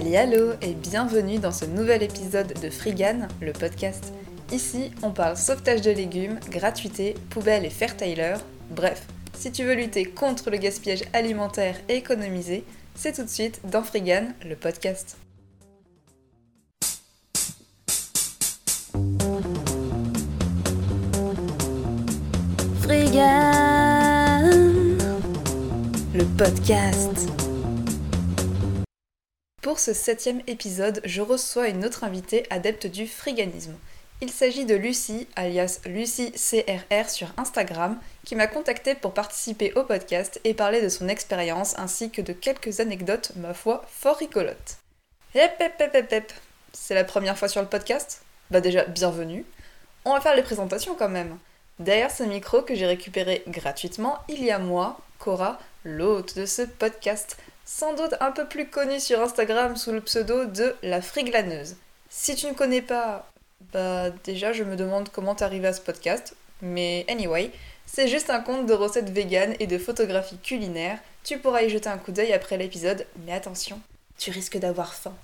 Hallo et bienvenue dans ce nouvel épisode de Frigan, le podcast. Ici, on parle sauvetage de légumes, gratuité, poubelle et fair-tailor. Bref, si tu veux lutter contre le gaspillage alimentaire et économiser, c'est tout de suite dans Frigan, le podcast. Frigan, le podcast. Pour ce septième épisode, je reçois une autre invitée adepte du friganisme. Il s'agit de Lucie, alias Lucie CRR sur Instagram, qui m'a contactée pour participer au podcast et parler de son expérience ainsi que de quelques anecdotes, ma foi, fort rigolotes. Hep hep hep hep hep C'est la première fois sur le podcast? Bah déjà, bienvenue. On va faire les présentations quand même. Derrière ce micro que j'ai récupéré gratuitement, il y a moi, Cora, l'hôte de ce podcast, sans doute un peu plus connue sur Instagram sous le pseudo de la friglaneuse. Si tu ne connais pas, bah déjà je me demande comment t'es arrivé à ce podcast, mais anyway, c'est juste un compte de recettes véganes et de photographies culinaires. Tu pourras y jeter un coup d'œil après l'épisode, mais attention, tu risques d'avoir faim.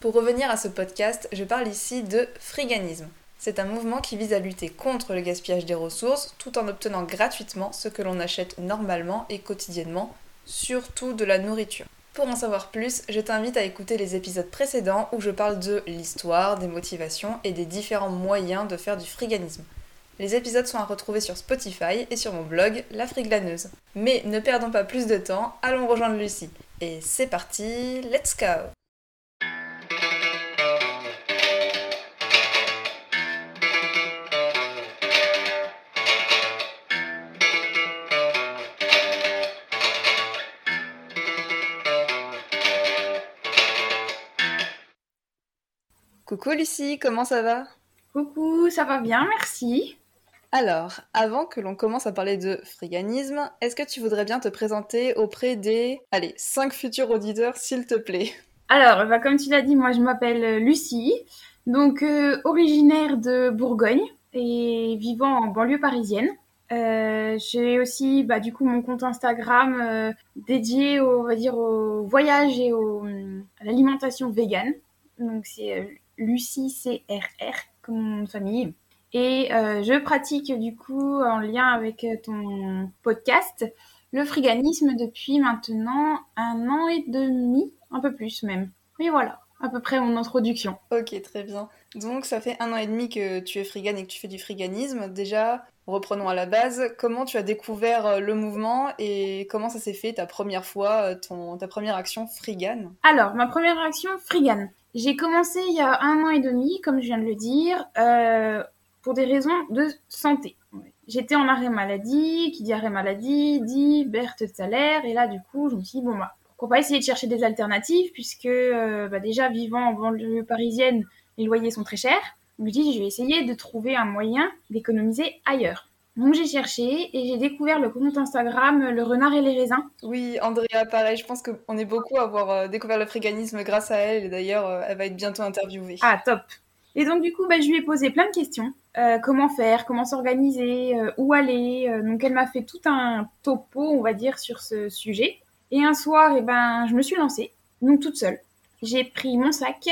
Pour revenir à ce podcast, je parle ici de friganisme. C'est un mouvement qui vise à lutter contre le gaspillage des ressources tout en obtenant gratuitement ce que l'on achète normalement et quotidiennement surtout de la nourriture. Pour en savoir plus, je t'invite à écouter les épisodes précédents où je parle de l'histoire, des motivations et des différents moyens de faire du friganisme. Les épisodes sont à retrouver sur Spotify et sur mon blog La Friglaneuse. Mais ne perdons pas plus de temps, allons rejoindre Lucie. Et c'est parti, let's go Coucou Lucie, comment ça va? Coucou, ça va bien, merci. Alors, avant que l'on commence à parler de friganisme, est-ce que tu voudrais bien te présenter auprès des, allez, 5 futurs auditeurs, s'il te plaît? Alors, bah, comme tu l'as dit, moi je m'appelle Lucie, donc euh, originaire de Bourgogne et vivant en banlieue parisienne. Euh, j'ai aussi bah, du coup mon compte Instagram euh, dédié au, on va dire, au voyage et à l'alimentation végane. Donc c'est Lucie CRR comme mon famille. Et euh, je pratique du coup en lien avec ton podcast le friganisme depuis maintenant un an et demi, un peu plus même. Et voilà, à peu près mon introduction. Ok, très bien. Donc ça fait un an et demi que tu es frigane et que tu fais du friganisme. Déjà, reprenons à la base, comment tu as découvert euh, le mouvement et comment ça s'est fait ta première fois, euh, ton, ta première action frigane? Alors, ma première action frigane. J'ai commencé il y a un an et demi, comme je viens de le dire, euh, pour des raisons de santé. J'étais en arrêt maladie, qui dit arrêt maladie, dit perte de salaire, et là du coup je me suis dit bon bah pourquoi pas essayer de chercher des alternatives puisque euh, bah, déjà vivant en banlieue parisienne, les loyers sont très chers. Je me dis je vais essayer de trouver un moyen d'économiser ailleurs. Donc j'ai cherché et j'ai découvert le compte Instagram Le Renard et les Raisins. Oui, Andrea, pareil, je pense qu'on est beaucoup à avoir euh, découvert le grâce à elle et d'ailleurs euh, elle va être bientôt interviewée. Ah, top Et donc du coup, bah, je lui ai posé plein de questions. Euh, comment faire, comment s'organiser, où aller. donc elle m'a fait tout un topo, on va dire, sur ce sujet. Et un soir, eh ben, je me suis lancée, donc toute seule. J'ai pris mon sac,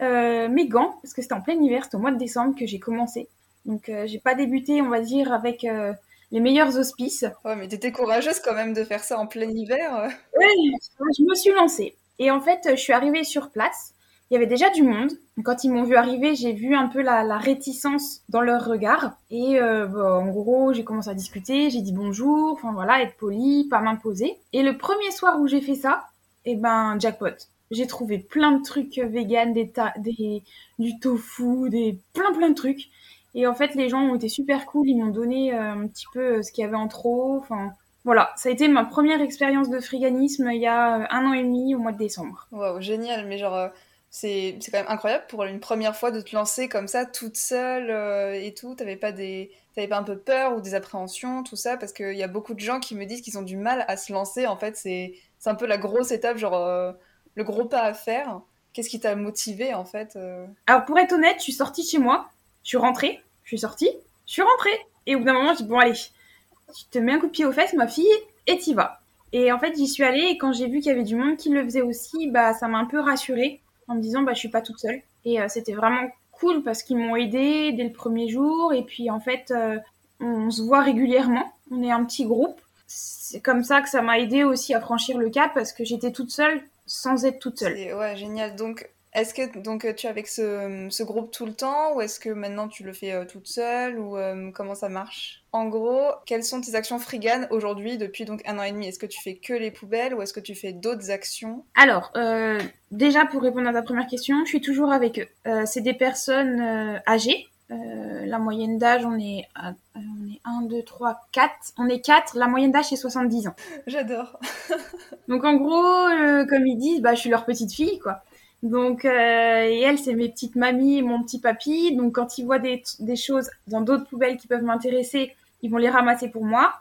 mes gants, parce que c'était en plein hiver, c'était au mois de décembre que j'ai commencé. Donc euh, j'ai pas débuté, on va dire, avec euh, les meilleurs auspices. Ouais, mais t'étais courageuse quand même de faire ça en plein hiver. Oui, je me suis lancée. Et en fait, je suis arrivée sur place. Il y avait déjà du monde. Quand ils m'ont vu arriver, j'ai vu un peu la, réticence dans leur regard. Et euh, en gros, j'ai commencé à discuter, j'ai dit bonjour, enfin voilà, être poli, pas m'imposer. Et le premier soir où j'ai fait ça, eh ben, jackpot. J'ai trouvé plein de trucs vegan, des, des du tofu, des plein plein de trucs. Et en fait, les gens ont été super cool. Ils m'ont donné euh, un petit peu euh, ce qu'il y avait en trop. Enfin, voilà, ça a été ma première expérience de friganisme il y a euh, un an et demi au mois de décembre. Waouh, génial. Mais genre, c'est quand même incroyable pour une première fois de te lancer comme ça, toute seule et tout. T'avais pas des. T'avais pas un peu peur ou des appréhensions, tout ça? Parce qu'il y a beaucoup de gens qui me disent qu'ils ont du mal à se lancer. En fait, c'est un peu la grosse étape, genre le gros pas à faire. Qu'est-ce qui t'a motivé en fait Alors pour être honnête, je suis sortie chez moi je suis rentrée, je suis sortie, je suis rentrée. Et au bout d'un moment, je dis, bon, allez, tu te mets un coup de pied aux fesses, ma fille, et t'y vas. Et en fait, j'y suis allée et quand j'ai vu qu'il y avait du monde qui le faisait aussi, bah, ça m'a un peu rassurée en me disant, bah, je suis pas toute seule. Et euh, c'était vraiment cool parce qu'ils m'ont aidée dès le premier jour. Et puis, en fait, euh, on se voit régulièrement. On est un petit groupe. C'est comme ça que ça m'a aidé aussi à franchir le cap parce que j'étais toute seule sans être toute seule. Ouais, génial. Donc, est-ce que donc tu es avec ce, ce, groupe tout le temps ou est-ce que maintenant tu le fais euh, toute seule ou euh, comment ça marche? En gros, quelles sont tes actions frigan aujourd'hui depuis donc un an et demi? Est-ce que tu fais que les poubelles ou est-ce que tu fais d'autres actions? Alors, euh, déjà pour répondre à ta première question, je suis toujours avec eux. C'est des personnes âgées. la moyenne d'âge, on est à, on est 1, 2, 3, 4. On est 4. La moyenne d'âge, c'est 70 ans. J'adore. donc en gros, comme ils disent, bah, je suis leur petite fille, quoi. Donc, euh, et elle, c'est mes petites mamies et mon petit papy. Donc, quand ils voient des, des choses dans d'autres poubelles qui peuvent m'intéresser, ils vont les ramasser pour moi.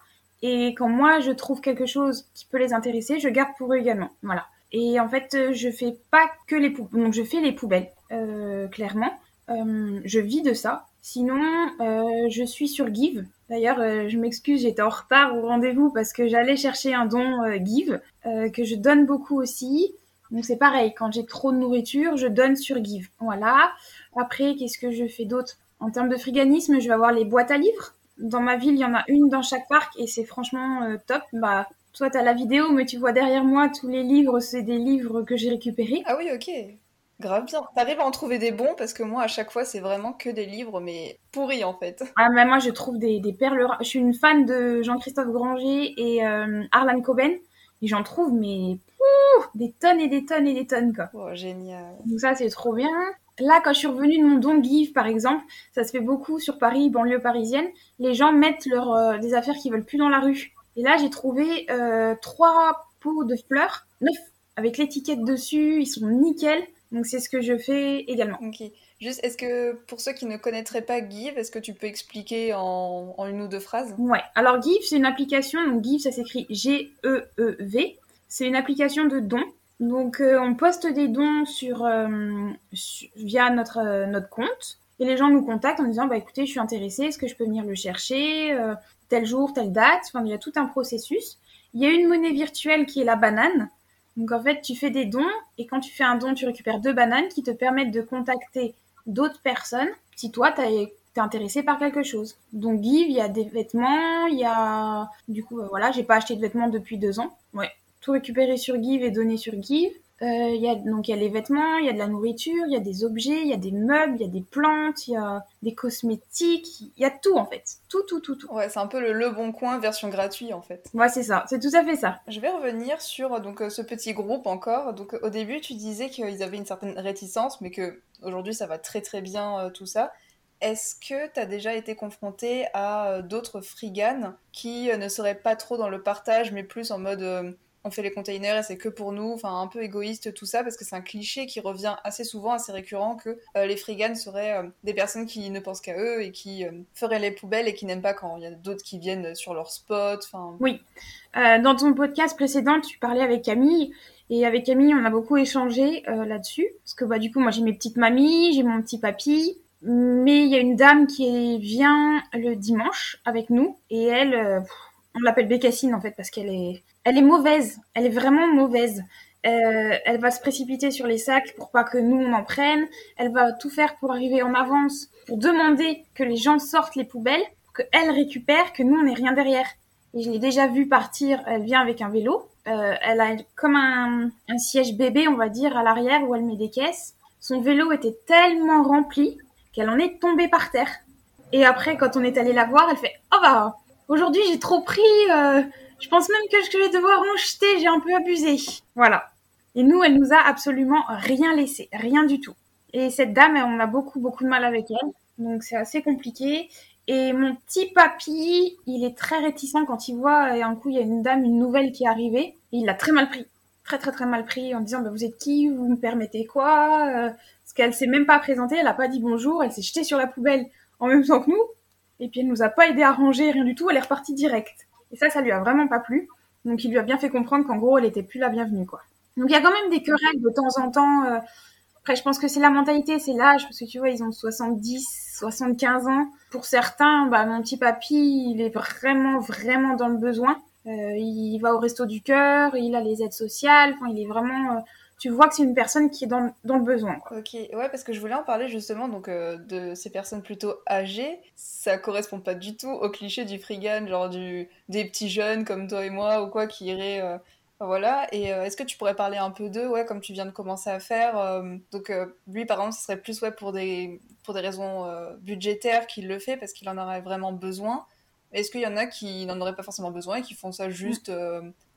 Et quand moi, je trouve quelque chose qui peut les intéresser, je garde pour eux également. Voilà. Et en fait, je fais pas que les poubelles. Donc, je fais les poubelles, euh, clairement. Euh, je vis de ça. Sinon, euh, je suis sur Give. D'ailleurs, euh, je m'excuse, j'étais en retard au rendez-vous parce que j'allais chercher un don euh, Give que je donne beaucoup aussi. Donc c'est pareil, quand j'ai trop de nourriture, je donne sur Give. Voilà. Après, qu'est-ce que je fais d'autre? En termes de friganisme, je vais avoir les boîtes à livres. Dans ma ville, il y en a une dans chaque parc et c'est franchement euh, top. Bah, toi, t'as la vidéo, mais tu vois derrière moi tous les livres, c'est des livres que j'ai récupérés. Ah oui, ok. Grave bien. T'arrives à en trouver des bons parce que moi, à chaque fois, c'est vraiment que des livres, mais pourris en fait. Ah, mais moi, je trouve des, des perles. Je suis une fan de Jean-Christophe Granger et euh, Arlan Coben. Et j'en trouve, mais ouh, des tonnes et des tonnes et des tonnes, quoi. Oh, génial. Donc ça, c'est trop bien. Là, quand je suis revenue de mon don Give, par exemple, ça se fait beaucoup sur Paris, banlieue parisienne. Les gens mettent leur, euh, des affaires qu'ils veulent plus dans la rue. Et là, j'ai trouvé euh, trois pots de fleurs, neuf, avec l'étiquette dessus. Ils sont nickel. Donc c'est ce que je fais également. Ok. Juste, est-ce que pour ceux qui ne connaîtraient pas Give, est-ce que tu peux expliquer en, une ou deux phrases? Ouais. Alors Give, c'est une application. Donc Give, ça s'écrit G-E-E-V. C'est une application de dons. Donc euh, on poste des dons sur, euh, via notre euh, notre compte et les gens nous contactent en disant bah écoutez, je suis intéressée, est-ce que je peux venir le chercher tel jour, telle date? Enfin, il y a tout un processus. Il y a une monnaie virtuelle qui est la banane. Donc en fait, tu fais des dons et quand tu fais un don, tu récupères deux bananes qui te permettent de contacter d'autres personnes si toi, tu es intéressé par quelque chose. Donc Give, il y a des vêtements, il y a... Du coup, euh, voilà, j'ai pas acheté de vêtements depuis deux ans. Ouais. Tout récupéré sur Give et donné sur Give. Euh, y a, donc il y a les vêtements, il y a de la nourriture, il y a des objets, il y a des meubles, il y a des plantes, il y a des cosmétiques, il y a tout en fait. Tout, tout, tout, tout. Ouais, c'est un peu le, le Bon Coin version gratuite en fait. Ouais, c'est ça, c'est tout à fait ça. Je vais revenir sur donc ce petit groupe encore. Donc au début, tu disais qu'ils avaient une certaine réticence, mais que aujourd'hui ça va très très bien euh, tout ça. Est-ce que tu as déjà été confronté à euh, d'autres friganes qui euh, ne seraient pas trop dans le partage, mais plus en mode on fait les containers et c'est que pour nous, enfin un peu égoïste tout ça, parce que c'est un cliché qui revient assez souvent, assez récurrent, que les friganes seraient des personnes qui ne pensent qu'à eux et qui euh, feraient les poubelles et qui n'aiment pas quand il y a d'autres qui viennent sur leur spot. Enfin. Oui. Dans ton podcast précédent, tu parlais avec Camille. Et avec Camille, on a beaucoup échangé euh, là-dessus. Parce que bah, du coup, moi, j'ai mes petites mamies, j'ai mon petit papy. Mais il y a une dame qui vient le dimanche avec nous. Et elle, euh, on l'appelle Bécassine en fait, parce qu'elle est, elle est mauvaise. Elle est vraiment mauvaise. Euh, elle va se précipiter sur les sacs pour pas que nous on en prenne. Elle va tout faire pour arriver en avance, pour demander que les gens sortent les poubelles, que elle récupère, que nous on n'ait rien derrière. Et je l'ai déjà vue partir. Elle vient avec un vélo. Euh, elle a comme un, siège bébé, on va dire, à l'arrière où elle met des caisses. Son vélo était tellement rempli qu'elle en est tombée par terre. Et après, quand on est allé la voir, elle fait Oh bah, aujourd'hui j'ai trop pris, euh, je pense même que je vais devoir en jeter, j'ai un peu abusé. Voilà. Et nous, elle nous a absolument rien laissé, rien du tout. Et cette dame, on a beaucoup, beaucoup de mal avec elle. Donc c'est assez compliqué. Et mon petit papy, il est très réticent quand il voit, et un coup, il y a une dame, une nouvelle qui est arrivée. Et il l'a très mal pris. Très, très, très mal pris en disant, bah, vous êtes qui? Vous me permettez quoi? Euh, parce qu'elle s'est même pas présentée, elle a pas dit bonjour, elle s'est jetée sur la poubelle en même temps que nous. Et puis elle nous a pas aidé à ranger, rien du tout, elle est repartie direct. Et ça, ça lui a vraiment pas plu. Donc il lui a bien fait comprendre qu'en gros, elle était plus la bienvenue, quoi. Donc il y a quand même des querelles de temps en temps. euh, Après, je pense que c'est la mentalité, c'est l'âge, parce que tu vois, ils ont 70, 75 ans. Pour certains, bah, mon petit papy, il est vraiment, vraiment dans le besoin. il va au resto du cœur, il a les aides sociales. Il est vraiment tu vois que c'est une personne qui est dans, dans, le besoin. Ok, ouais, parce que je voulais en parler justement donc euh, de ces personnes plutôt âgées. Ça correspond pas du tout au cliché du frigan, genre du, des petits jeunes comme toi et moi ou quoi qui iraient. Euh, voilà, et euh, est-ce que tu pourrais parler un peu d'eux, ouais, comme tu viens de commencer à faire Donc, lui, par exemple, ce serait plus ouais, pour, des, pour des raisons budgétaires qu'il le fait parce qu'il en aurait vraiment besoin. Est-ce qu'il y en a qui n'en auraient pas forcément besoin et qui font ça juste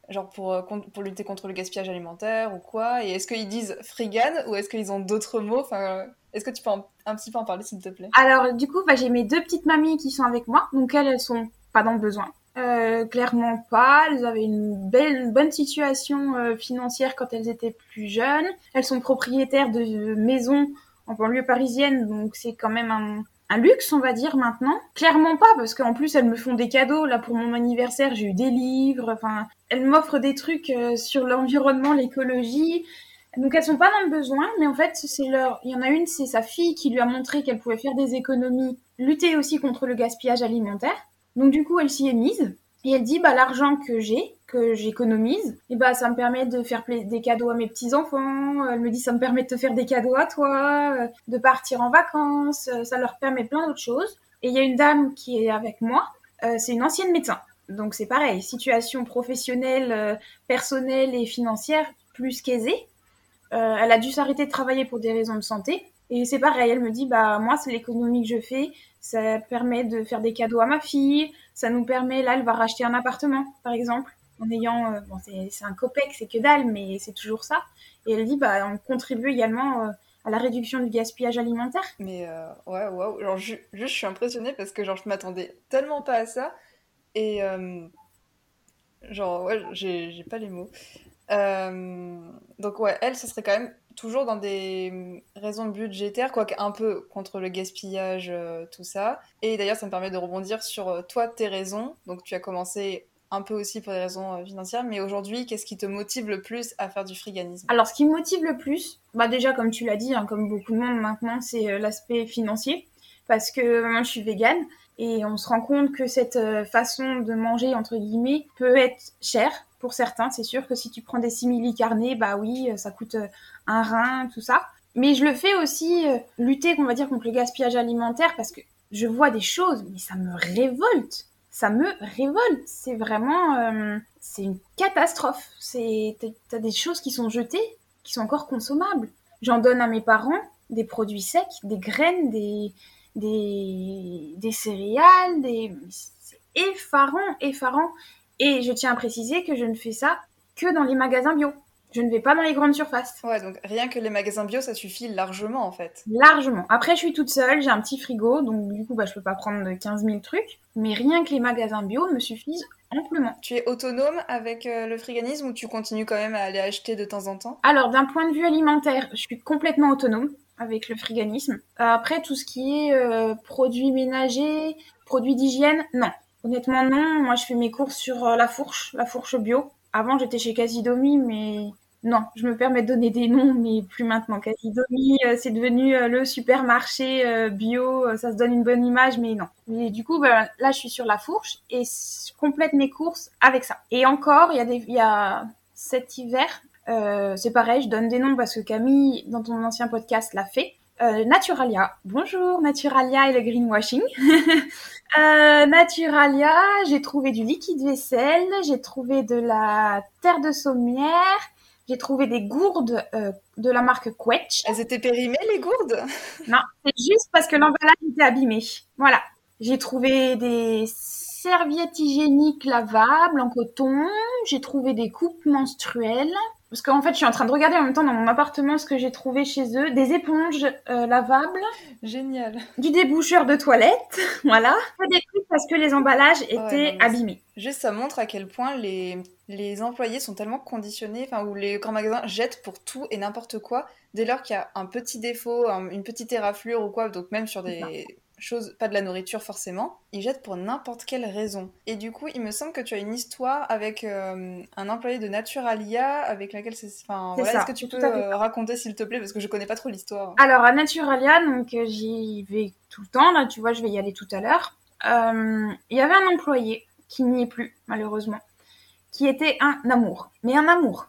genre pour, euh, pour lutter contre le gaspillage alimentaire ou quoi? Et est-ce qu'ils disent frigan ou est-ce qu'ils ont d'autres mots? Enfin, Est-ce que tu peux un petit peu en parler s'il te plaît? Alors du coup, bah, j'ai mes deux petites mamies qui sont avec moi, donc elles, elles sont pas dans le besoin. Euh, clairement pas. Elles avaient une belle, bonne situation euh, financière quand elles étaient plus jeunes. Elles sont propriétaires de maisons en banlieue parisienne, donc c'est quand même un, luxe, on va dire maintenant. Clairement pas, parce qu'en plus elles me font des cadeaux. Là pour mon anniversaire, j'ai eu des livres. Enfin, elles m'offrent des trucs euh, sur l'environnement, l'écologie. Donc elles sont pas dans le besoin, mais en fait c'est leur. Il y en a une, c'est sa fille qui lui a montré qu'elle pouvait faire des économies, lutter aussi contre le gaspillage alimentaire. Donc du coup elle s'y est mise. Et elle dit, bah, l'argent que j'ai, que j'économise, et bah, ça me permet de faire des cadeaux à mes petits-enfants. Elle me dit, ça me permet de te faire des cadeaux à toi, euh, de partir en vacances. Euh, ça leur permet plein d'autres choses. Et il y a une dame qui est avec moi. Euh, c'est une ancienne médecin. Donc c'est pareil, situation professionnelle, personnelle et financière plus qu'aisée. elle a dû s'arrêter de travailler pour des raisons de santé. Et c'est pareil, elle me dit, bah moi, c'est l'économie que je fais, ça permet de faire des cadeaux à ma fille, ça nous permet, là, elle va racheter un appartement, par exemple, en ayant, euh, bon, c'est un copec, c'est que dalle, mais c'est toujours ça. Et elle dit, bah on contribue également euh, à la réduction du gaspillage alimentaire. Mais euh, ouais, waouh, genre juste, je suis impressionnée parce que genre je m'attendais tellement pas à ça et genre ouais, j'ai pas les mots. donc ouais, elle, ce serait quand même toujours dans des raisons budgétaires, quoique un peu contre le gaspillage, euh, tout ça. Et d'ailleurs, ça me permet de rebondir sur euh, toi, tes raisons. Donc, tu as commencé un peu aussi pour des raisons euh, financières, mais aujourd'hui, qu'est-ce qui te motive le plus à faire du friganisme? Alors, ce qui me motive le plus, bah déjà, comme tu l'as dit, hein, comme beaucoup de monde maintenant, c'est l'aspect financier, parce que moi, je suis végane. Et on se rend compte que cette façon de manger, entre guillemets, peut être chère pour certains. C'est sûr que si tu prends des simili carnés, bah oui, ça coûte un rein, tout ça. Mais je le fais aussi euh, lutter, on va dire, contre le gaspillage alimentaire parce que je vois des choses, mais ça me révolte. Ça me révolte. C'est vraiment, euh, c'est une catastrophe. C'est, t'as des choses qui sont jetées, qui sont encore consommables. J'en donne à mes parents des produits secs, des graines, des, des, des céréales, des, c'est effarant, effarant. Et je tiens à préciser que je ne fais ça que dans les magasins bio. Je ne vais pas dans les grandes surfaces. Ouais, donc rien que les magasins bio, ça suffit largement en fait. Largement. Après, je suis toute seule, j'ai un petit frigo, donc du coup, bah, je peux pas prendre 15 000 trucs. Mais rien que les magasins bio me suffisent amplement. Tu es autonome avec euh, le friganisme ou tu continues quand même à aller acheter de temps en temps? Alors, d'un point de vue alimentaire, je suis complètement autonome avec le friganisme. Après, tout ce qui est euh, produits ménagers, produits d'hygiène, non. Honnêtement, non. Moi, je fais mes courses sur euh, la fourche, la fourche bio. Avant, j'étais chez Casidomi, mais non, je me permets de donner des noms, mais plus maintenant. Casidomi, euh, c'est devenu euh, le supermarché euh, bio, ça se donne une bonne image, mais non. Mais du coup, là, je suis sur la fourche et je complète mes courses avec ça. Et encore, il y a des, il y a cet hiver, c'est pareil, je donne des noms parce que Camille, dans ton ancien podcast, l'a fait. Naturalia. Bonjour Naturalia et le greenwashing. Naturalia, j'ai trouvé du liquide vaisselle, j'ai trouvé de la terre de sommière, j'ai trouvé des gourdes euh, de la marque Quetch. Elles étaient périmées, les gourdes? Non, c'est juste parce que l'emballage était abîmé. Voilà. J'ai trouvé des serviettes hygiéniques lavables en coton. J'ai trouvé des coupes menstruelles. Parce qu'en fait, je suis en train de regarder en même temps dans mon appartement ce que j'ai trouvé chez eux. Des éponges euh, lavables. Génial. Du déboucheur de toilette. voilà. Des trucs parce que les emballages étaient abîmés. Juste, ça montre à quel point les, les employés sont tellement conditionnés, enfin, où les grands magasins jettent pour tout et n'importe quoi. Dès lors qu'il y a un petit défaut, une petite éraflure ou quoi, donc même sur des chose, pas de la nourriture forcément, ils jettent pour n'importe quelle raison. Et du coup, il me semble que tu as une histoire avec euh, un employé de Naturalia avec laquelle c'est. Enfin, voilà, est-ce que tu peux euh, raconter s'il te plaît? Parce que je connais pas trop l'histoire. Alors à Naturalia, donc euh, j'y vais tout le temps. Là, tu vois, je vais y aller tout à l'heure. Il y avait un employé qui n'y est plus malheureusement. qui était un amour. Mais un amour.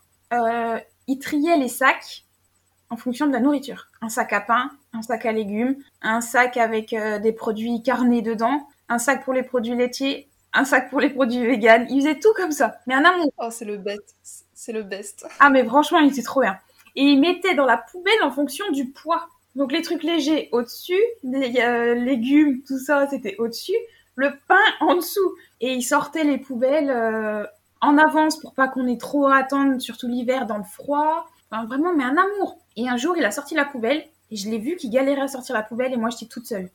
Il triait les sacs en fonction de la nourriture. Un sac à pain, un sac à légumes, un sac avec euh, des produits carnés dedans, un sac pour les produits laitiers, un sac pour les produits véganes. Il faisait tout comme ça. Mais un amour. Oh, c'est le best. C'est le best. Ah, mais franchement, il était trop bien. Et il mettait dans la poubelle en fonction du poids. Donc les trucs légers au-dessus, les euh, légumes, tout ça, c'était au-dessus. Le pain en dessous. Et il sortait les poubelles euh, en avance pour pas qu'on ait trop à attendre, surtout l'hiver dans le froid. Enfin, vraiment, mais un amour. Et un jour, il a sorti la poubelle et je l'ai vu qu'il galérait à sortir la poubelle et moi, j'étais toute seule.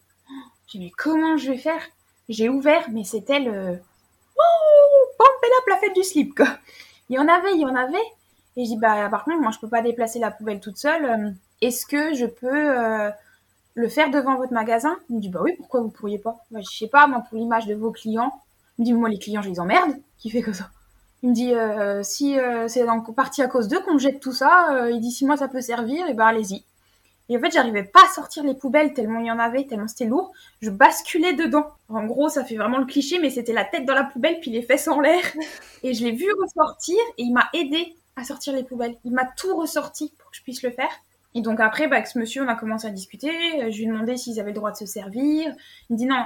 J'ai dit, comment je vais faire? J'ai ouvert, mais c'était le... Wouh Pompez la fête du slip, quoi. Il y en avait, il y en avait. Et je dis, bah, par contre, moi, je peux pas déplacer la poubelle toute seule. Euh, Est-ce que je peux euh, le faire devant votre magasin? Il me dit, bah oui, pourquoi vous pourriez pas? Bah, Je sais pas, moi, pour l'image de vos clients. Il me dit, moi, les clients, je les emmerde. Qui fait que ça? Il me dit, euh, si euh, c'est en partie à cause d'eux qu'on jette tout ça, euh, il dit, si moi, ça peut servir, et bah, allez-y. Et en fait, j'arrivais pas à sortir les poubelles tellement il y en avait, tellement c'était lourd. Je basculais dedans. En gros, ça fait vraiment le cliché, mais c'était la tête dans la poubelle puis les fesses en l'air. Et je l'ai vu ressortir et il m'a aidé à sortir les poubelles. Il m'a tout ressorti pour que je puisse le faire. Et donc après, bah, avec ce monsieur, on a commencé à discuter. Je lui ai demandé s'ils avaient le droit de se servir. Il me dit non,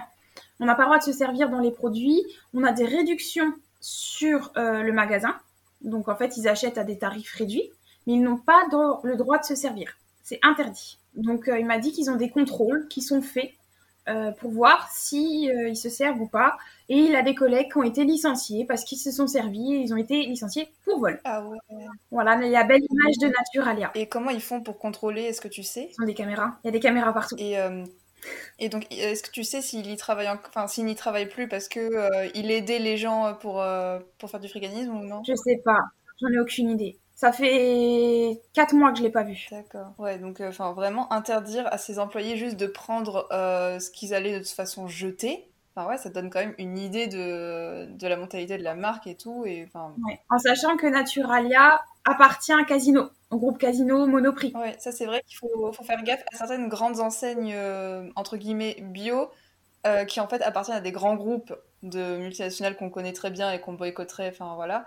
on n'a pas le droit de se servir dans les produits. On a des réductions sur euh, le magasin. Donc en fait, ils achètent à des tarifs réduits, mais ils n'ont pas le droit de se servir. C'est interdit. Donc euh, il m'a dit qu'ils ont des contrôles qui sont faits euh, pour voir si ils se servent ou pas. Et il a des collègues qui ont été licenciés parce qu'ils se sont servis et ils ont été licenciés pour vol. Ah ouais. Voilà, la belle image de Naturalia. Et comment ils font pour contrôler? Est-ce que tu sais? Ils ont des caméras. Il y a des caméras partout. Et, et donc, est-ce que tu sais s'il y travaille, en- enfin, s'il n'y travaille plus parce que euh, il aidait les gens pour, euh, pour faire du friganisme ou non? Je sais pas. J'en ai aucune idée. Ça fait 4 mois que je l'ai pas vu. D'accord. Ouais, donc, euh, enfin, vraiment interdire à ses employés juste de prendre euh, ce qu'ils allaient de toute façon jeter. Enfin, ouais, ça donne quand même une idée de, de la mentalité de la marque et tout. Et Ouais. En sachant que Naturalia appartient à Casino, au groupe Casino Monoprix. ouais, ça c'est vrai qu'il faut, faut faire gaffe à certaines grandes enseignes euh, entre guillemets bio euh, qui en fait appartiennent à des grands groupes de multinationales qu'on connaît très bien et qu'on boycotterait. Enfin voilà.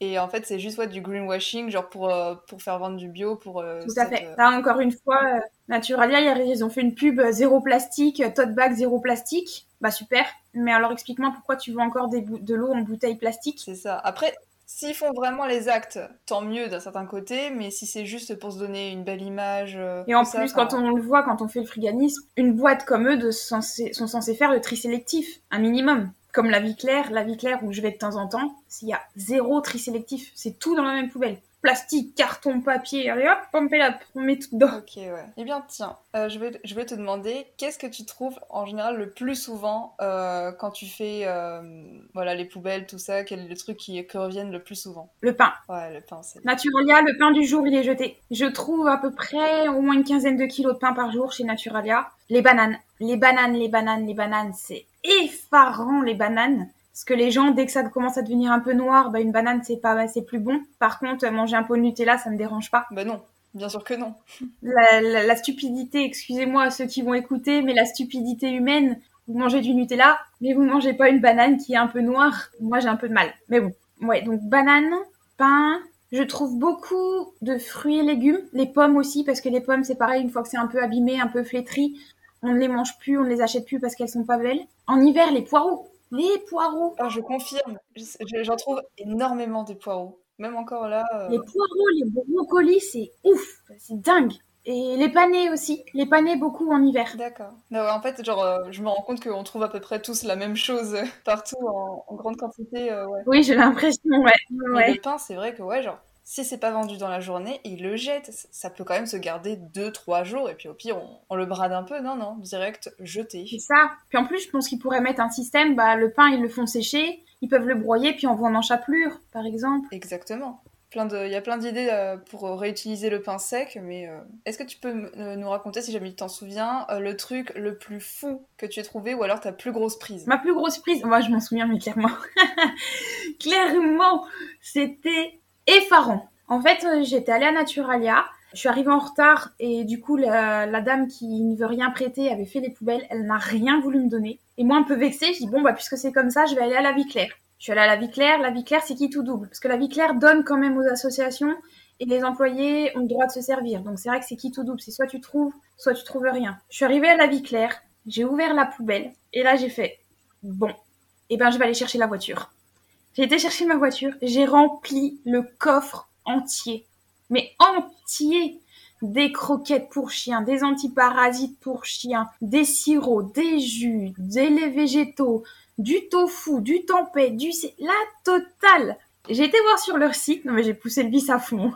Et en fait, c'est juste ouais, du greenwashing, genre pour, euh, pour faire vendre du bio, pour Tout à cette, fait. euh, Là, encore une fois, Naturalia, ils- ont fait une pub zéro plastique, tote bag zéro plastique. Bah super. Mais alors explique-moi pourquoi tu veux encore des de l'eau en bouteille plastique. C'est ça. Après, s'ils font vraiment les actes, tant mieux d'un certain côté, mais si c'est juste pour se donner une belle image. euh, Et en ça, plus, enfin, quand on le voit, quand on fait le friganisme, une boîte comme eux de censé- sont censés faire le tri sélectif, un minimum. Comme la vie claire, la vie claire où je vais de temps en temps, s'il y a zéro tri sélectif, c'est tout dans la même poubelle. Plastique, carton, papier, allez hop, pompez là, on met tout dedans. Ok, ouais. Eh bien, tiens, euh, je, vais, je vais te demander, qu'est-ce que tu trouves en général le plus souvent euh, quand tu fais euh, voilà, les poubelles, tout ça Quel est le truc qui, qui reviennent le plus souvent? Le pain. Ouais, le pain, c'est... Naturalia, le pain du jour, il est jeté. Je trouve à peu près au moins une quinzaine de kilos de pain par jour chez Naturalia. Les bananes. Les bananes, les bananes, les bananes, c'est effarant les bananes. Parce que les gens, dès que ça commence à devenir un peu noir, bah une banane c'est pas, c'est plus bon. Par contre, manger un pot de Nutella, ça me dérange pas. Bah non, bien sûr que non. La, la- la stupidité, excusez-moi ceux qui vont écouter, mais la stupidité humaine, vous mangez du Nutella, mais vous mangez pas une banane qui est un peu noire. Moi, j'ai un peu de mal. Mais bon. Ouais, donc banane, pain. Je trouve beaucoup de fruits et légumes. Les pommes aussi, parce que les pommes, c'est pareil, une fois que c'est un peu abîmé, un peu flétri, on ne les mange plus, on ne les achète plus parce qu'elles sont pas belles. En hiver, les poireaux. Les poireaux. Alors, je confirme, je- je- j'en trouve énormément des poireaux. Même encore là... euh, Les poireaux, les brocolis, c'est ouf. C'est dingue. Et les panais aussi. Les panais beaucoup en hiver. D'accord. En fait, genre, euh, je me rends compte qu'on trouve à peu près tous la même chose euh, partout en, en grande quantité, euh, ouais. Oui, j'ai l'impression, ouais. Ouais. le pain, c'est vrai que, ouais, genre, si c'est pas vendu dans la journée, ils le jettent. C- Ça peut quand même se garder 2-3 jours, et puis au pire, on, on le brade un peu. Non, non, direct, jeté. C'est ça. Puis en plus, je pense qu'ils pourraient mettre un système, bah, le pain, ils le font sécher, ils peuvent le broyer, puis on vend en chapelure, par exemple. Exactement. Il y a plein d'idées euh, pour réutiliser le pain sec, mais euh, est-ce que tu peux euh, nous raconter, si jamais tu t'en souviens, le truc le plus fou que tu aies trouvé, ou alors ta plus grosse prise? Ma plus grosse prise, moi je m'en souviens, mais clairement. clairement, c'était effarant. En fait, euh, j'étais allée à Naturalia, je suis arrivée en retard, et du coup, la, dame qui ne veut rien prêter avait fait les poubelles, elle n'a rien voulu me donner. Et moi, un peu vexée, je dis, bon, bah, puisque c'est comme ça, je vais aller à la vie claire. Je suis allée à la vie claire. La vie claire, c'est qui tout double? Parce que la vie claire donne quand même aux associations et les employés ont le droit de se servir. Donc c'est vrai que c'est qui tout double? C'est soit tu trouves, soit tu trouves rien. Je suis arrivée à la vie claire, j'ai ouvert la poubelle et là j'ai fait bon, eh ben je vais aller chercher la voiture. J'ai été chercher ma voiture, j'ai rempli le coffre entier, mais entier des croquettes pour chiens, des antiparasites pour chiens, des sirops, des jus, des laits végétaux, du tofu, du tempeh, du... La totale J'ai été voir sur leur site, non mais j'ai poussé le vis à fond,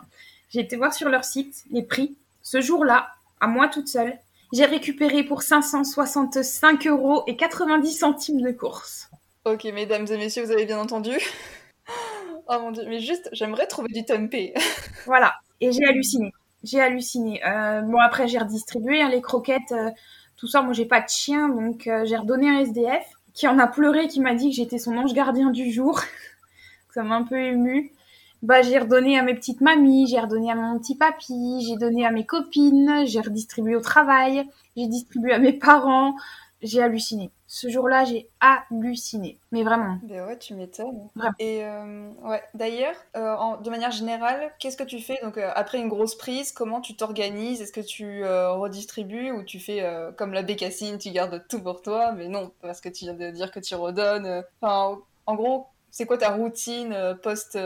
j'ai été voir sur leur site les prix. Ce jour-là, à moi toute seule, j'ai récupéré pour 565 euros et 90 centimes de course. Ok, mesdames et messieurs, vous avez bien entendu Oh mon dieu, mais juste, j'aimerais trouver du tempeh. voilà, et j'ai halluciné. J'ai halluciné. Euh, bon, après, j'ai redistribué hein, les croquettes, euh, tout ça. Moi, j'ai pas de chien, donc euh, j'ai redonné un SDF qui en a pleuré, qui m'a dit que j'étais son ange gardien du jour. ça m'a un peu ému. Bah, j'ai redonné à mes petites mamies, j'ai redonné à mon petit papy, j'ai donné à mes copines, j'ai redistribué au travail, j'ai distribué à mes parents. J'ai halluciné. Ce jour-là, j'ai halluciné. Mais vraiment. Ben ouais, tu m'étonnes. Et euh, ouais, d'ailleurs, euh, de manière générale, qu'est-ce que tu fais Donc, euh, après une grosse prise, comment tu t'organises? Est-ce que tu redistribues ou tu fais comme la bécassine, tu gardes tout pour toi? Mais non, parce que tu viens de dire que tu redonnes. Enfin, en gros, c'est quoi ta routine post,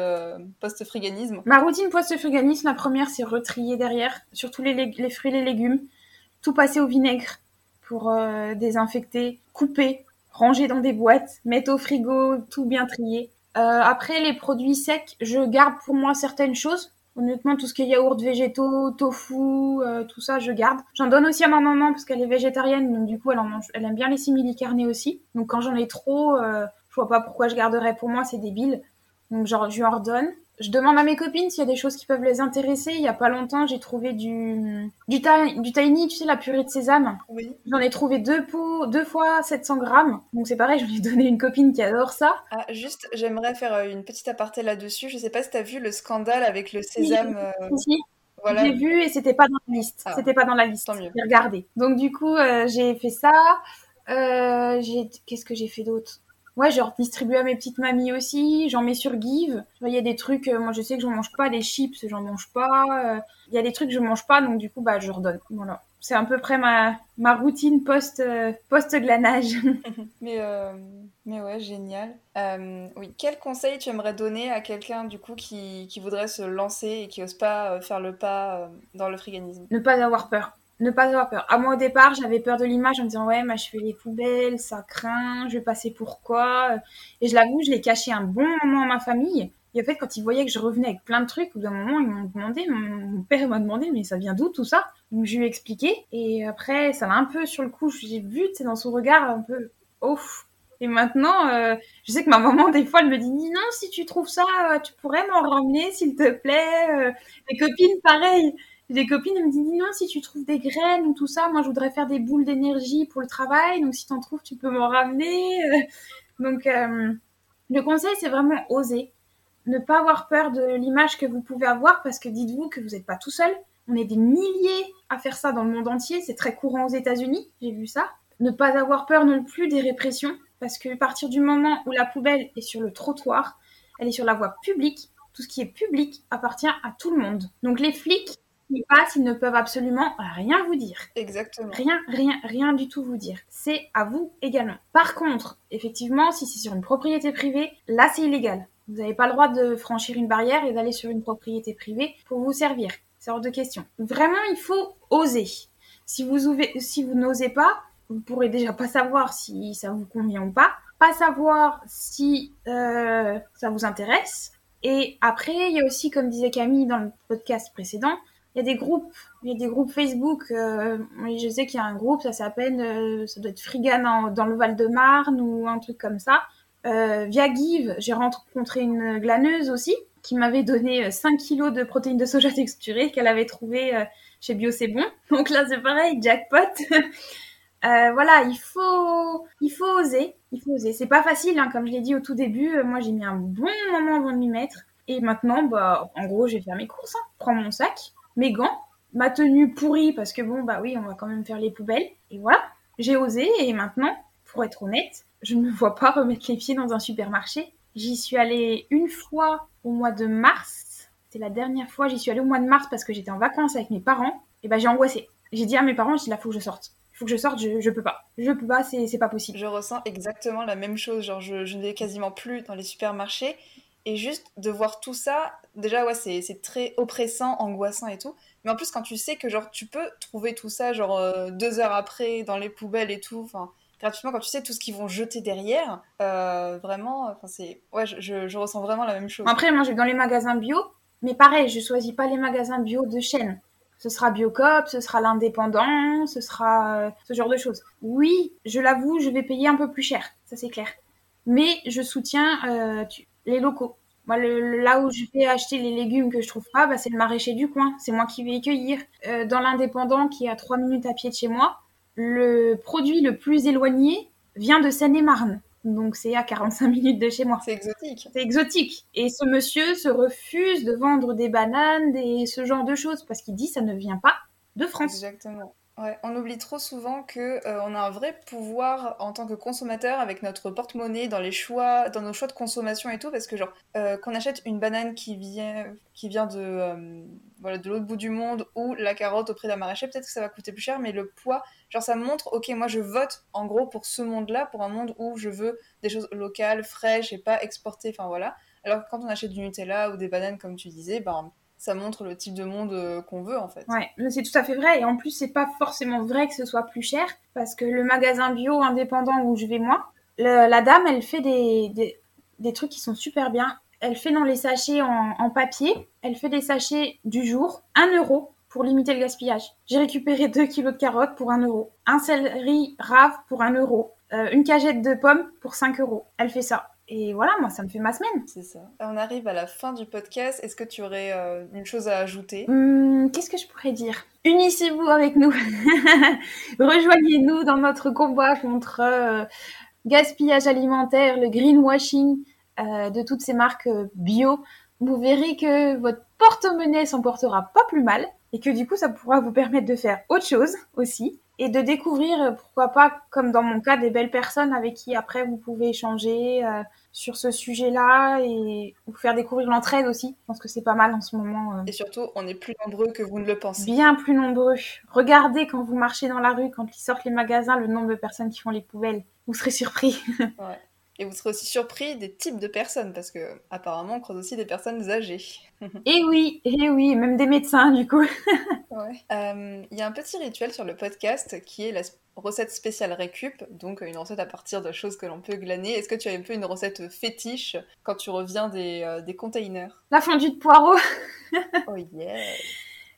post-friganisme? Ma routine post-friganisme, la première, c'est retrier derrière, surtout les, les fruits et les légumes, tout passer au vinaigre pour euh, désinfecter, couper, ranger dans des boîtes, mettre au frigo, tout bien trié. Euh, après, les produits secs, je garde pour moi certaines choses. Honnêtement, tout ce qui est yaourt végétaux, tofu, euh, tout ça, je garde. J'en donne aussi à ma maman parce qu'elle est végétarienne, donc du coup, elle en mange, elle aime bien les simili carnés aussi. Donc quand j'en ai trop, je vois pas pourquoi je garderais pour moi, c'est débile. Donc genre, je lui en redonne je demande à mes copines s'il y a des choses qui peuvent les intéresser. Il y a pas longtemps, j'ai trouvé du du, tiny, tu sais, la purée de sésame. Oui. J'en ai trouvé deux pots, deux fois 700 grammes. Donc c'est pareil, j'en ai donné une copine qui adore ça. Ah, juste, j'aimerais faire euh, une petite aparté là-dessus. Je sais pas si tu as vu le scandale avec le sésame. Oui. Euh, voilà. J'ai vu et c'était pas dans la liste. Ah. C'était pas dans la liste. Tant mieux. J'ai regardé. Donc du coup, euh, j'ai fait ça. qu'est-ce que j'ai fait d'autre? Ouais, je redistribue à mes petites mamies aussi. J'en mets sur Give. Il y a des trucs, euh, moi je sais que j'en mange pas, des chips, j'en mange pas. Euh, il y a des trucs que je mange pas, donc du coup, bah, je redonne. Voilà. C'est à peu près ma, ma routine post, euh, post glanage. mais, mais ouais, génial. oui, quel conseil tu aimerais donner à quelqu'un du coup qui, qui voudrait se lancer et qui ose pas faire le pas dans le friganisme Ne pas avoir peur ne pas avoir peur. À moi, au départ, j'avais peur de l'image en me disant, ouais, je fais les poubelles, ça craint, je vais passer pour quoi? Et je l'avoue, je l'ai caché un bon moment à ma famille. Et en fait, quand ils voyaient que je revenais avec plein de trucs, au bout d'un moment, ils m'ont demandé, mon père m'a demandé, mais ça vient d'où tout ça? Donc, je lui ai expliqué. Et après, ça m'a un peu, sur le coup, j'ai vu, c'est dans son regard, un peu, ouf. Et maintenant, euh, je sais que ma maman, des fois, elle me dit, non, si tu trouves ça, tu pourrais m'en ramener, s'il te plaît. Euh, mes copines, pareil des copines me disent non si tu trouves des graines ou tout ça moi je voudrais faire des boules d'énergie pour le travail donc si tu en trouves tu peux m'en ramener. Donc euh, le conseil c'est vraiment oser. Ne pas avoir peur de l'image que vous pouvez avoir parce que dites-vous que vous n'êtes pas tout seul. On est des milliers à faire ça dans le monde entier c'est très courant aux États-Unis j'ai vu ça. Ne pas avoir peur non plus des répressions parce que à partir du moment où la poubelle est sur le trottoir elle est sur la voie publique tout ce qui est public appartient à tout le monde. Donc les flics, passent, ils ne peuvent absolument rien vous dire. Exactement. Rien, rien, rien du tout vous dire. C'est à vous également. Par contre, effectivement, si c'est sur une propriété privée, là c'est illégal. Vous n'avez pas le droit de franchir une barrière et d'aller sur une propriété privée pour vous servir. C'est hors de question. Vraiment, il faut oser. Si vous, si vous n'osez pas, vous pourrez déjà pas savoir si ça vous convient ou pas, pas savoir si euh, ça vous intéresse. Et après, il y a aussi, comme disait Camille dans le podcast précédent, il y a des groupes, il y a des groupes Facebook. Euh, je sais qu'il y a un groupe, ça s'appelle, euh, ça doit être Frigan dans le Val-de-Marne ou un truc comme ça. Euh, via Give, j'ai rencontré une glaneuse aussi qui m'avait donné 5 kilos de protéines de soja texturées qu'elle avait trouvé chez Bio C'est Bon. Donc là, c'est pareil, jackpot. voilà, il faut, il faut oser, il faut oser. C'est pas facile, hein, comme je l'ai dit au tout début. moi, j'ai mis un bon moment avant de m'y mettre. Et maintenant, bah, en gros, j'ai fait mes courses. Hein. Prends mon sac, mes gants, ma tenue pourrie parce que bon, bah oui, on va quand même faire les poubelles. Et voilà, j'ai osé et maintenant, pour être honnête, je ne me vois pas remettre les pieds dans un supermarché. J'y suis allée une fois au mois de mars. C'est la dernière fois, j'y suis allée au mois de mars parce que j'étais en vacances avec mes parents. Et ben j'ai angoissé. J'ai dit à mes parents, je dis là, faut que je sorte. Faut que je sorte, je, peux pas. Je peux pas, c'est pas possible. Je ressens exactement la même chose. Genre, je, je n'ai quasiment plus dans les supermarchés. Et juste de voir tout ça, déjà, ouais, c'est très oppressant, angoissant et tout. Mais en plus, quand tu sais que genre tu peux trouver tout ça, genre euh, deux heures après, dans les poubelles et tout, enfin gratuitement, quand tu sais tout ce qu'ils vont jeter derrière, euh, vraiment, enfin c'est, ouais, je, je, ressens vraiment la même chose. Après, moi, je vais dans les magasins bio, mais pareil, je choisis pas les magasins bio de chaîne. Ce sera Biocop, ce sera l'indépendant, ce sera euh, ce genre de choses. Oui, je l'avoue, je vais payer un peu plus cher, ça c'est clair. Mais je soutiens les locaux. Moi, le, là où je vais acheter les légumes que je trouve pas, bah, c'est le maraîcher du coin. C'est moi qui vais y cueillir. Euh, dans l'indépendant, qui est à 3 minutes à pied de chez moi, le produit le plus éloigné vient de Seine-et-Marne. Donc c'est à 45 minutes de chez moi. C'est exotique. C'est exotique. Et ce monsieur se refuse de vendre des bananes, des, ce genre de choses, parce qu'il dit ça ne vient pas de France. Exactement on oublie trop souvent que euh, on a un vrai pouvoir en tant que consommateur avec notre porte-monnaie dans les choix, dans nos choix de consommation et tout, parce que genre euh, qu'on achète une banane qui vient, qui vient de euh, voilà de l'autre bout du monde ou la carotte auprès d'un maraîcher, peut-être que ça va coûter plus cher, mais le poids, genre ça montre, ok, moi je vote en gros pour ce monde-là, pour un monde où je veux des choses locales, fraîches et pas exportées, enfin voilà. Alors que quand on achète du Nutella ou des bananes comme tu disais, ben ça montre le type de monde euh, qu'on veut en fait. Ouais, c'est tout à fait vrai. Et en plus, c'est pas forcément vrai que ce soit plus cher parce que le magasin bio indépendant où je vais moi, la dame, elle fait des, des, trucs qui sont super bien. Elle fait dans les sachets en, papier, elle fait des sachets du jour, 1 euro pour limiter le gaspillage. J'ai récupéré 2 kilos de carottes pour 1 euro, un céleri rave pour 1 euro, euh, une cagette de pommes pour 5 euros. Elle fait ça. Et voilà, moi, ça me fait ma semaine. C'est ça. On arrive à la fin du podcast. Est-ce que tu aurais euh, une chose à ajouter? Hum, Qu'est-ce que je pourrais dire? Unissez-vous avec nous. Rejoignez-nous dans notre combat contre euh, gaspillage alimentaire, le greenwashing euh, de toutes ces marques bio. Vous verrez que votre porte-monnaie s'en portera pas plus mal et que du coup, ça pourra vous permettre de faire autre chose aussi et de découvrir, pourquoi pas, comme dans mon cas, des belles personnes avec qui après vous pouvez échanger, sur ce sujet-là et vous faire découvrir l'entraide aussi. Je pense que c'est pas mal en ce moment. Euh. Et surtout, on est plus nombreux que vous ne le pensez. Bien plus nombreux. Regardez quand vous marchez dans la rue, quand ils sortent les magasins, le nombre de personnes qui font les poubelles. Vous serez surpris. ouais. Et vous serez aussi surpris des types de personnes, parce que apparemment on croise aussi des personnes âgées. et oui, et oui, même des médecins du coup. Euh, il y a un petit rituel sur le podcast qui est la recette spéciale récup, donc une recette à partir de choses que l'on peut glaner. Est-ce que tu as un peu une recette fétiche quand tu reviens des, euh, des containers? La fondue de poireaux Oh yeah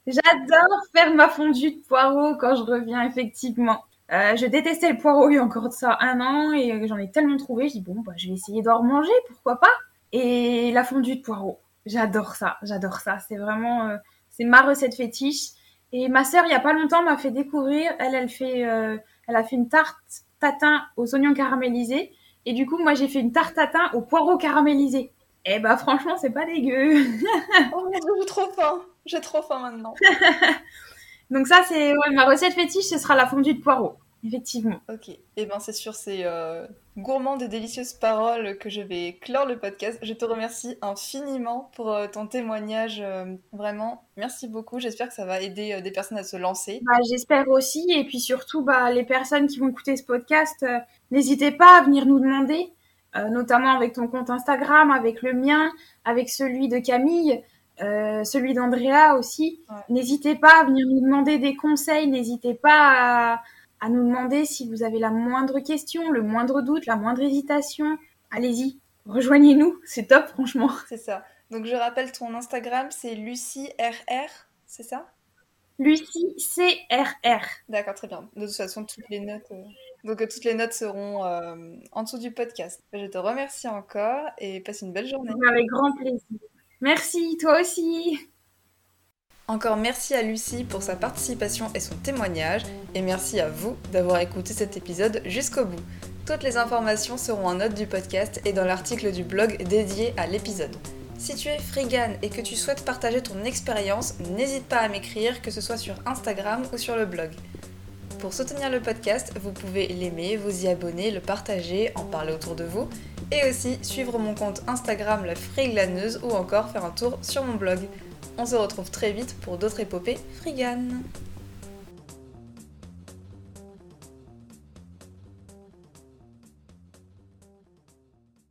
J'adore faire ma fondue de poireaux quand je reviens, effectivement. Euh, je détestais le poireau il y a encore de ça un an et j'en ai tellement trouvé. Je dis bon, bah, je vais essayer d'en manger, pourquoi pas? Et la fondue de poireaux, j'adore ça, j'adore ça. C'est vraiment, euh, c'est ma recette fétiche. Et ma sœur, il y a pas longtemps, m'a fait découvrir. Elle, elle fait, euh, elle a fait une tarte tatin aux oignons caramélisés. Et du coup, moi, j'ai fait une tarte tatin aux poireaux caramélisés. Et eh bah franchement, c'est pas dégueu. oh j'ai trop faim. J'ai trop faim maintenant. Donc ça, c'est ma recette fétiche, ce sera la fondue de poireaux. Effectivement. Ok. Et eh ben c'est sur ces euh, gourmandes et délicieuses paroles que je vais clore le podcast. Je te remercie infiniment pour euh, ton témoignage. Euh, vraiment, merci beaucoup. J'espère que ça va aider des personnes à se lancer. Bah, J'espère aussi. Et puis surtout, bah, les personnes qui vont écouter ce podcast, n'hésitez pas à venir nous demander, notamment avec ton compte Instagram, avec le mien, avec celui de Camille. Euh, celui d'Andrea aussi. N'hésitez pas à venir nous demander des conseils, n'hésitez pas à, nous demander si vous avez la moindre question, le moindre doute, la moindre hésitation. Allez-y, rejoignez-nous, c'est top franchement. C'est ça. Donc je rappelle ton Instagram, c'est LucyRR, c'est ça? LucyCRR. D'accord, très bien. De toute façon, toutes les notes, euh, donc toutes les notes seront euh, en dessous du podcast. Je te remercie encore et passe une belle journée. Avec grand plaisir. Merci, toi aussi. Encore merci à Lucie pour sa participation et son témoignage, et merci à vous d'avoir écouté cet épisode jusqu'au bout. Toutes les informations seront en note du podcast et dans l'article du blog dédié à l'épisode. Si tu es frigane et que tu souhaites partager ton expérience, n'hésite pas à m'écrire, que ce soit sur Instagram ou sur le blog. Pour soutenir le podcast, vous pouvez l'aimer, vous y abonner, le partager, en parler autour de vous et aussi suivre mon compte Instagram La Friglaneuse ou encore faire un tour sur mon blog. On se retrouve très vite pour d'autres épopées friganes.